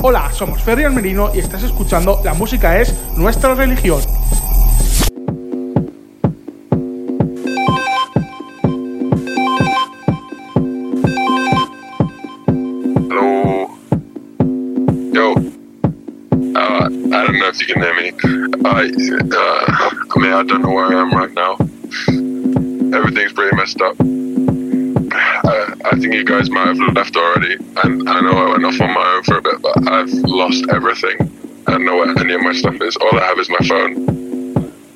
Hola, somos Ferry Almerino y estás escuchando La música es nuestra religión. If you can hear me. I, uh, mean, I don't know where I am right now. Everything's pretty messed up. I, think you guys might have left already, and I know I went off on my own for a bit, but I've lost everything. I don't know where any of my stuff is. All I have is my phone.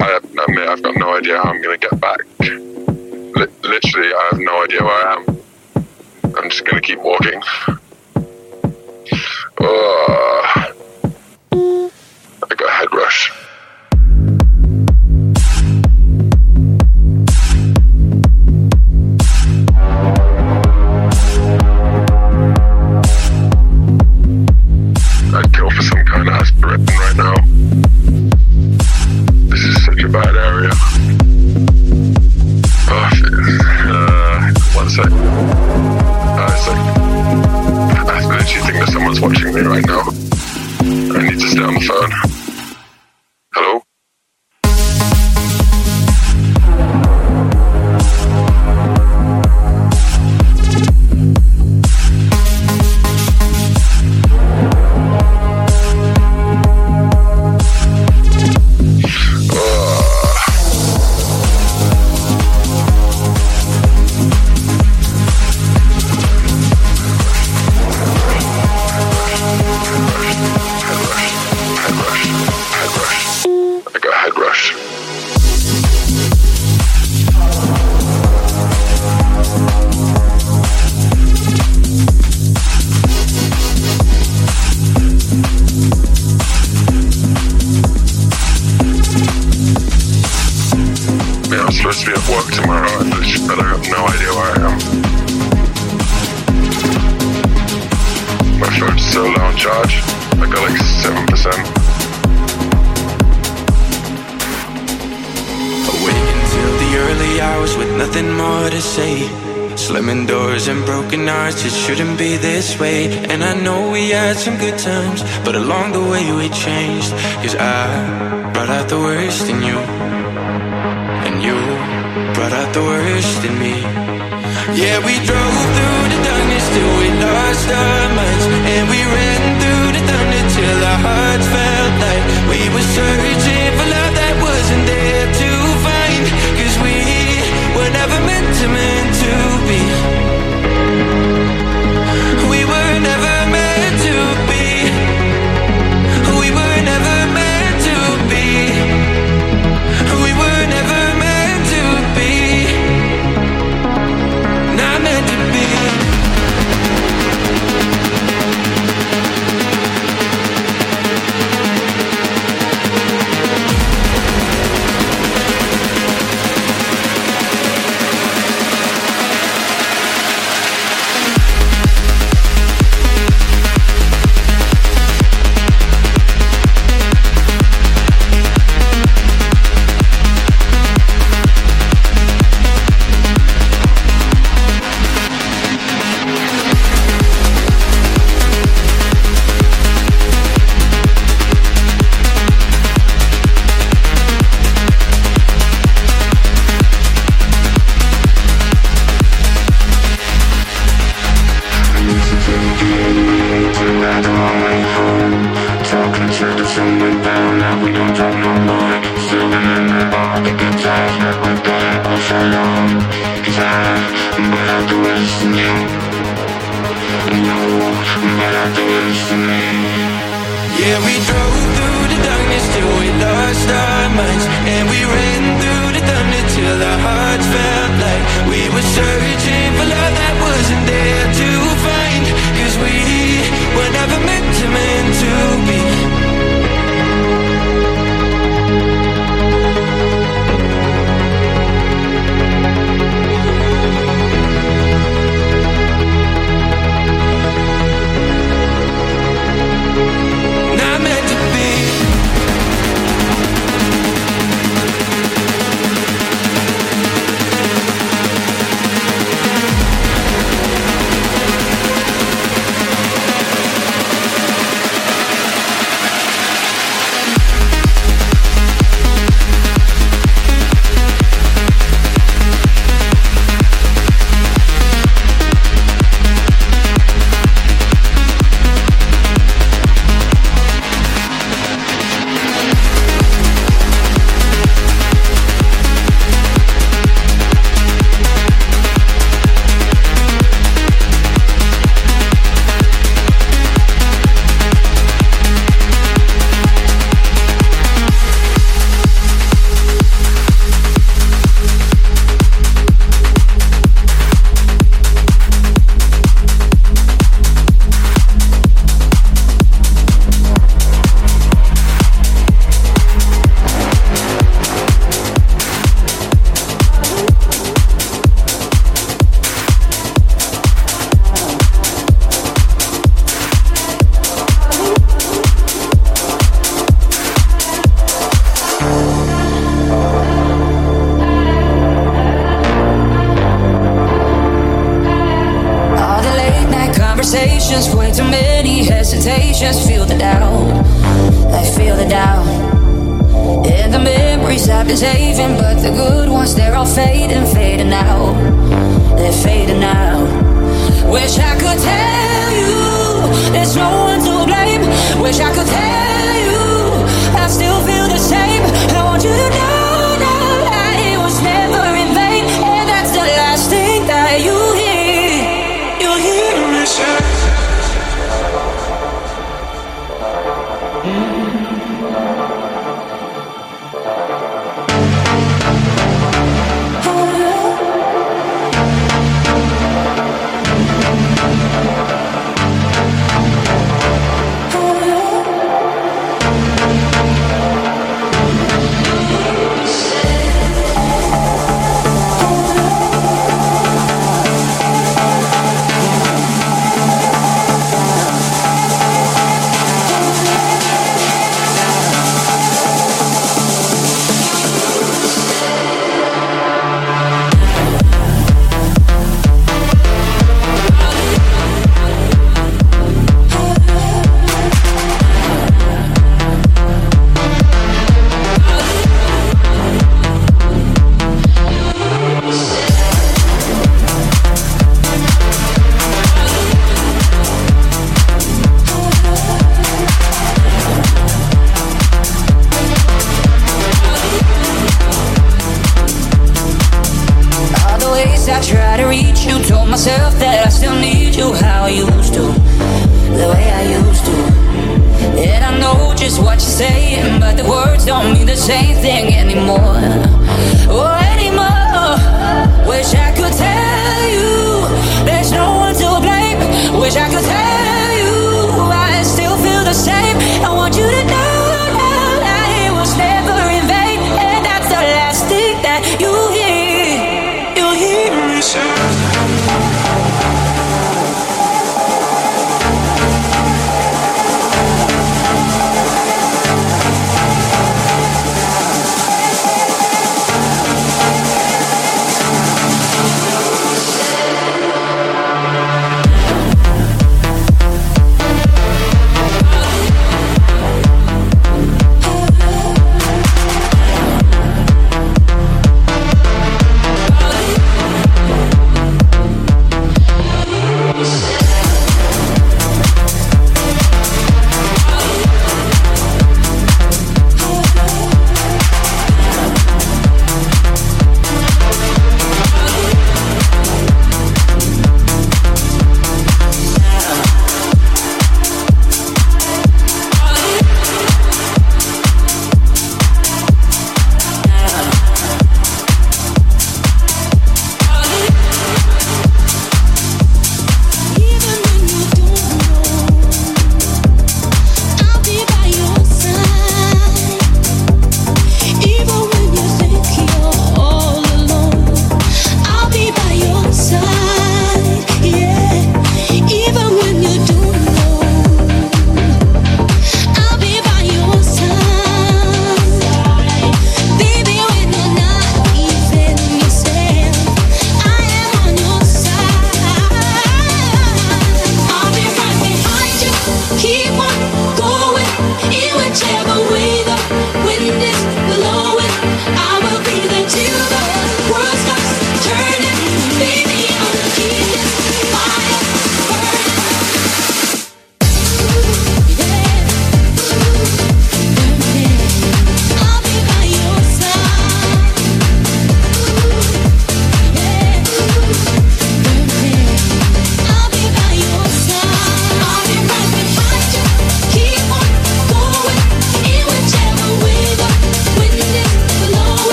I, mean, I've got no idea how I'm going to get back. Li- literally, I have no idea where I am. I'm just going to keep walking. Oh, I got a head rush. Aspirin right now. This is such a bad area. Oh. Uh, one sec. Uh, it's like, I literally think that someone's watching me right now. I need to stay on the phone. At work tomorrow, but I have no idea where I am. My phone's so low on charge. I got like 7%. Awake until the early hours with nothing more to say. Slamming doors and broken hearts, it shouldn't be this way. And I know we had some good times, but along the way we changed. Cause I brought out the worst in you brought out the worst in me. Yeah, we drove through the darkness till we lost our minds. And we ran through the thunder till our hearts felt like we were searching for love that wasn't there to find. Cause we were never meant to, meant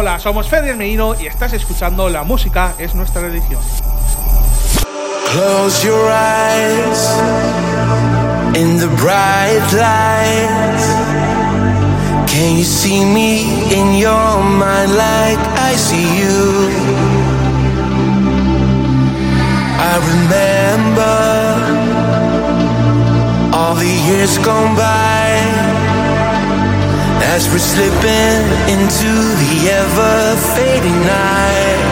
Hola, somos Fede Merino y estás escuchando La Música es Nuestra Religión. Close your eyes in the bright lights. Can you see me in your mind like I see you? I remember all the years gone by. as we're slipping into the ever fading night.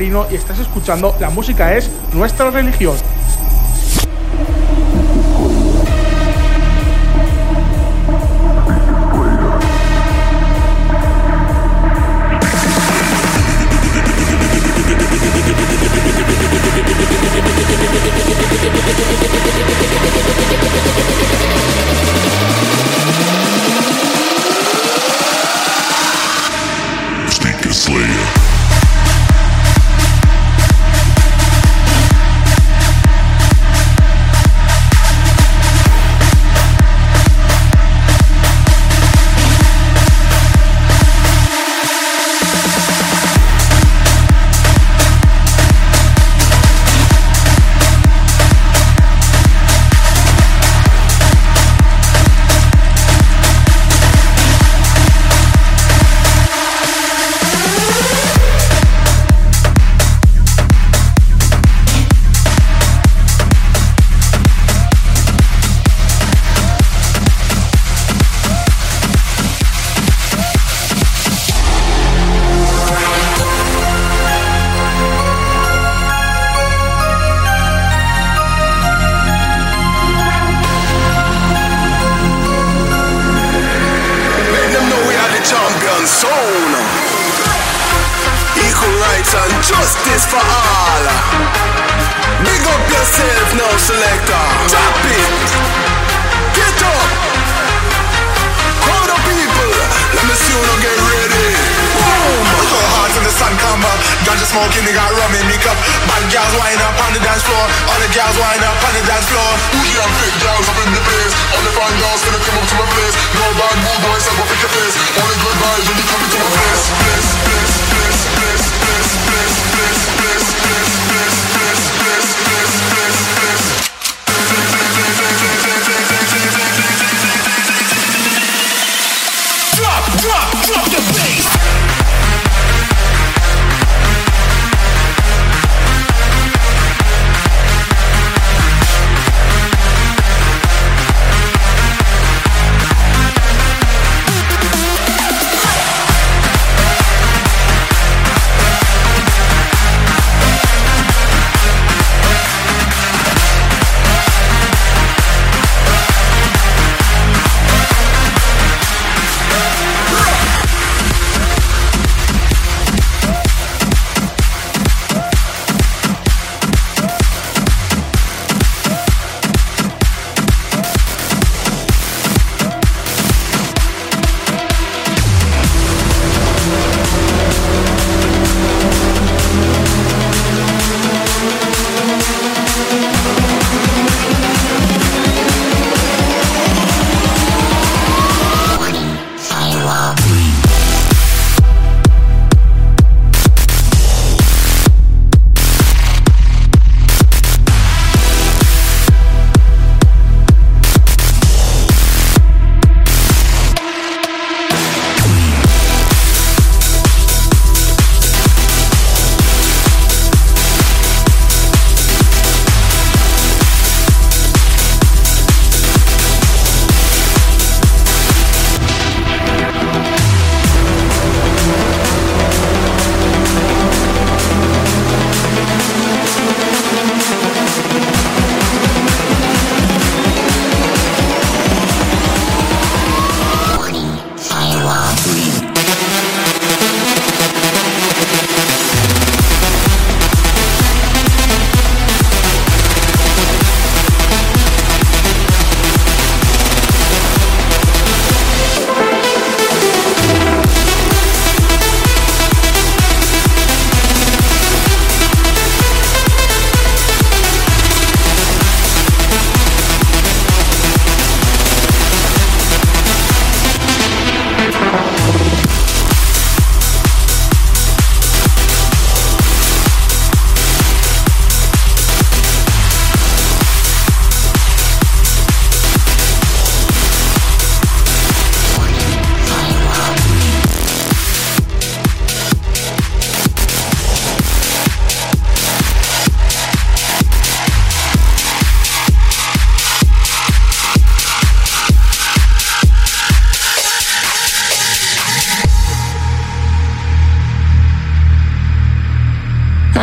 Y estás escuchando La música es nuestra religión.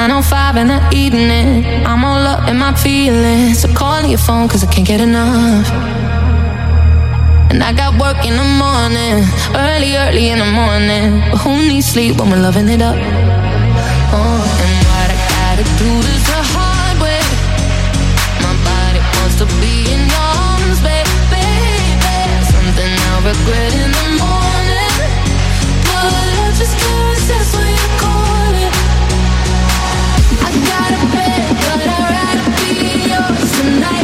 905 in the evening. I'm all up in my feelings. So calling your phone, cause I can't get enough. And I got work in the morning, early, early in the morning. But who needs sleep when we're loving it up? Oh, and what I gotta do is the hard way. My body wants to be in your arms, baby, baby. Something I'll regret. and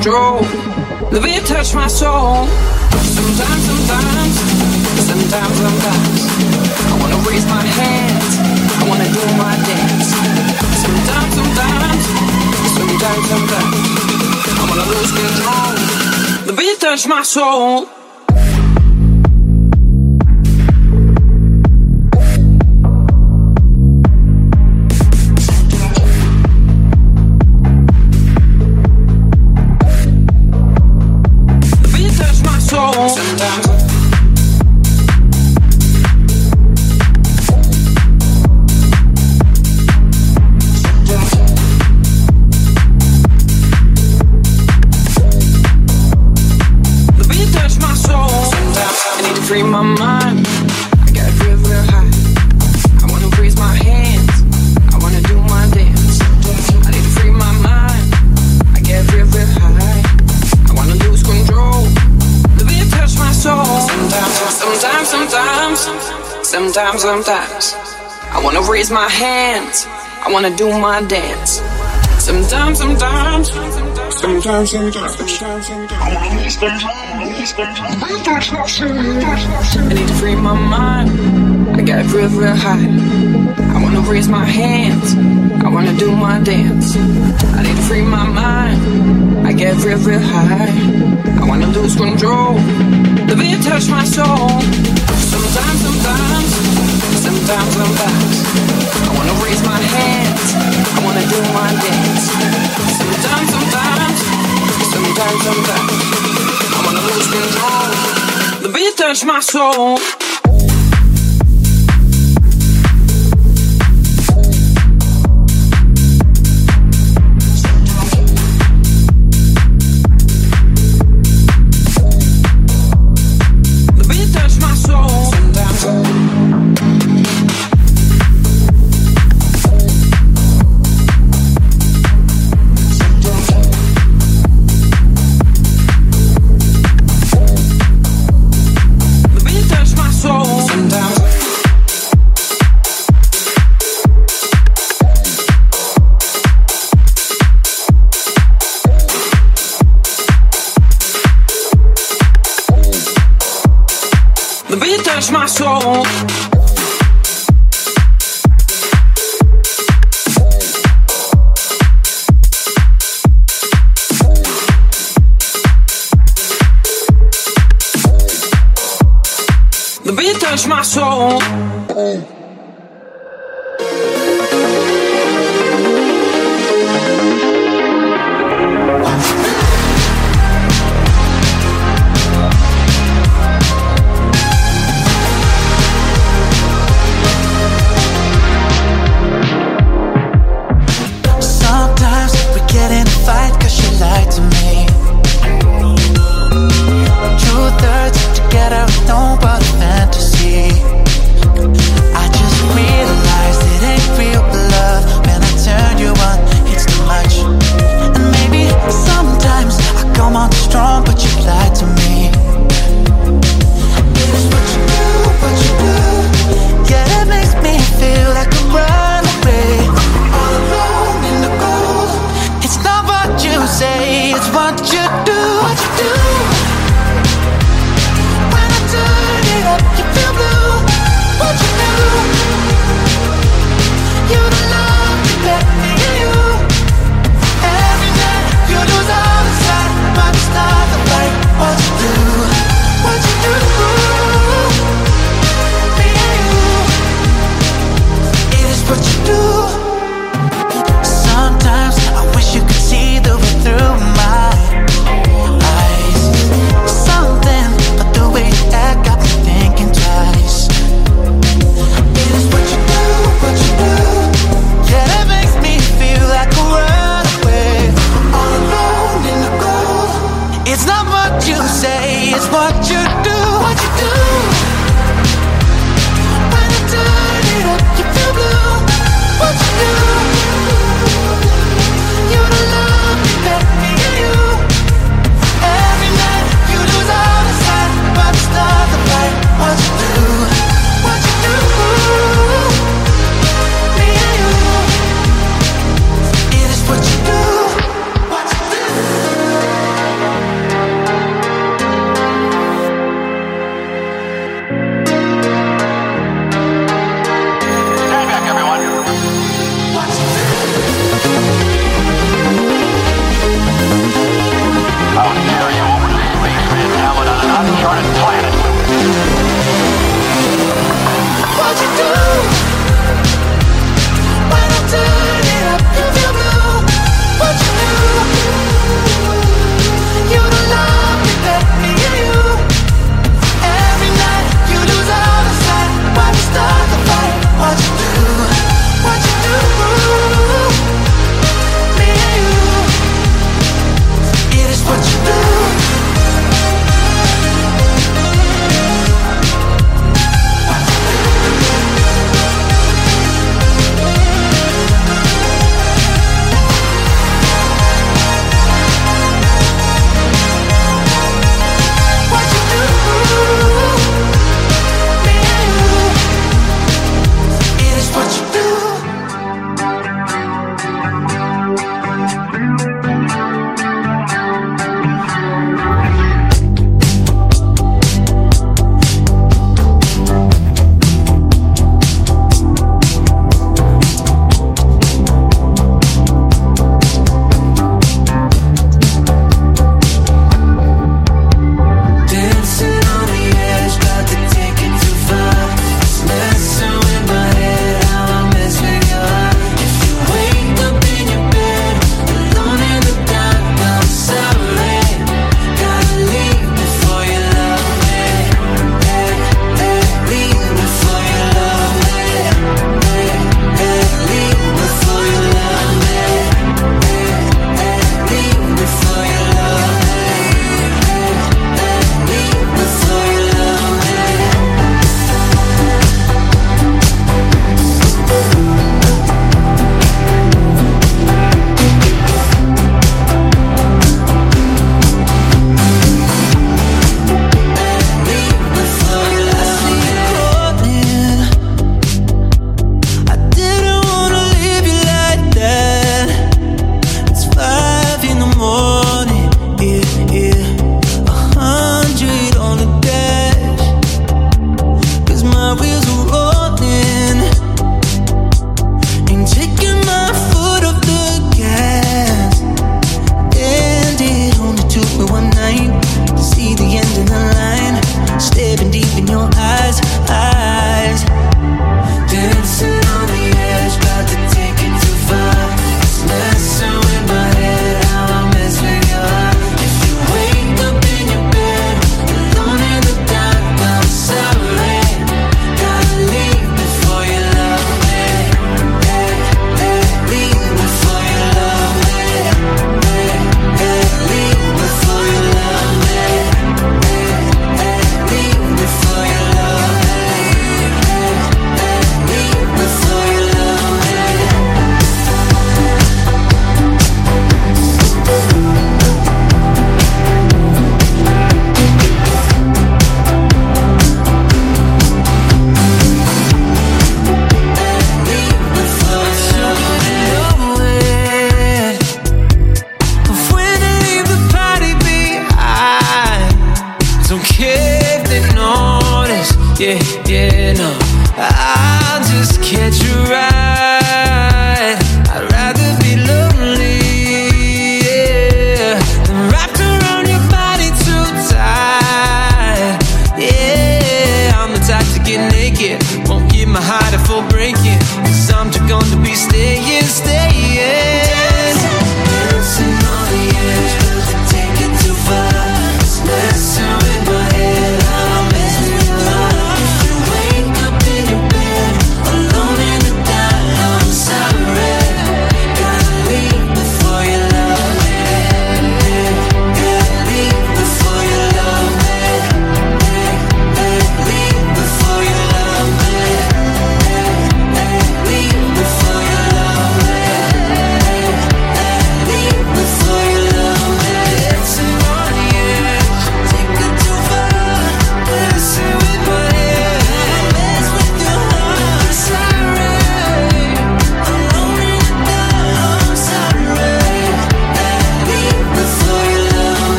control. The beat touched my soul. Sometimes, sometimes, sometimes, sometimes. I wanna raise my hands. I wanna do my dance. Sometimes, sometimes, sometimes, sometimes. I wanna lose control. The beat touched my soul. sometimes, sometimes. I wanna raise my hands, I wanna do my dance. Sometimes, sometimes, sometimes, sometimes. I wanna raise them high, raise. I need to free my mind. I got real, real hot. I wanna raise my hands. I wanna do my dance. I need to free my mind. I get real, real high. I wanna lose control. The beat touch my soul. Sometimes, sometimes, sometimes I'm back. I wanna raise my hands. I wanna do my dance. Sometimes, sometimes, sometimes I'm back. I wanna lose control. The beat touch my soul.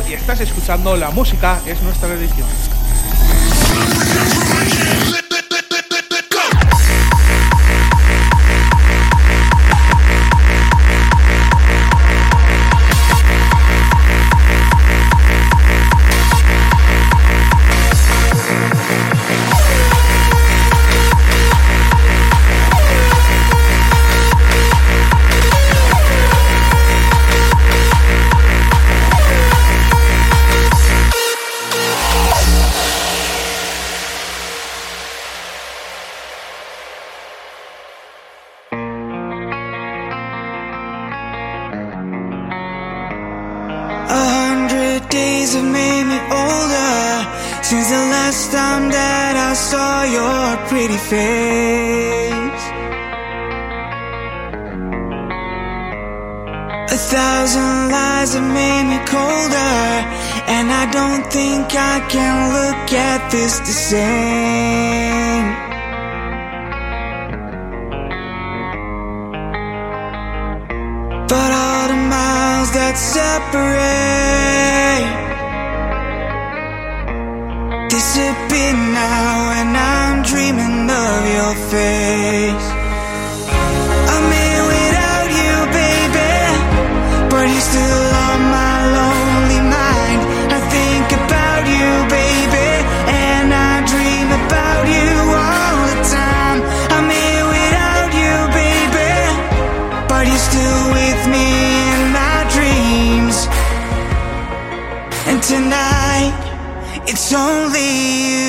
Y estás escuchando La Música es nuestra edición. can't separate. Disappear now, and I'm dreaming of your face. don't leave.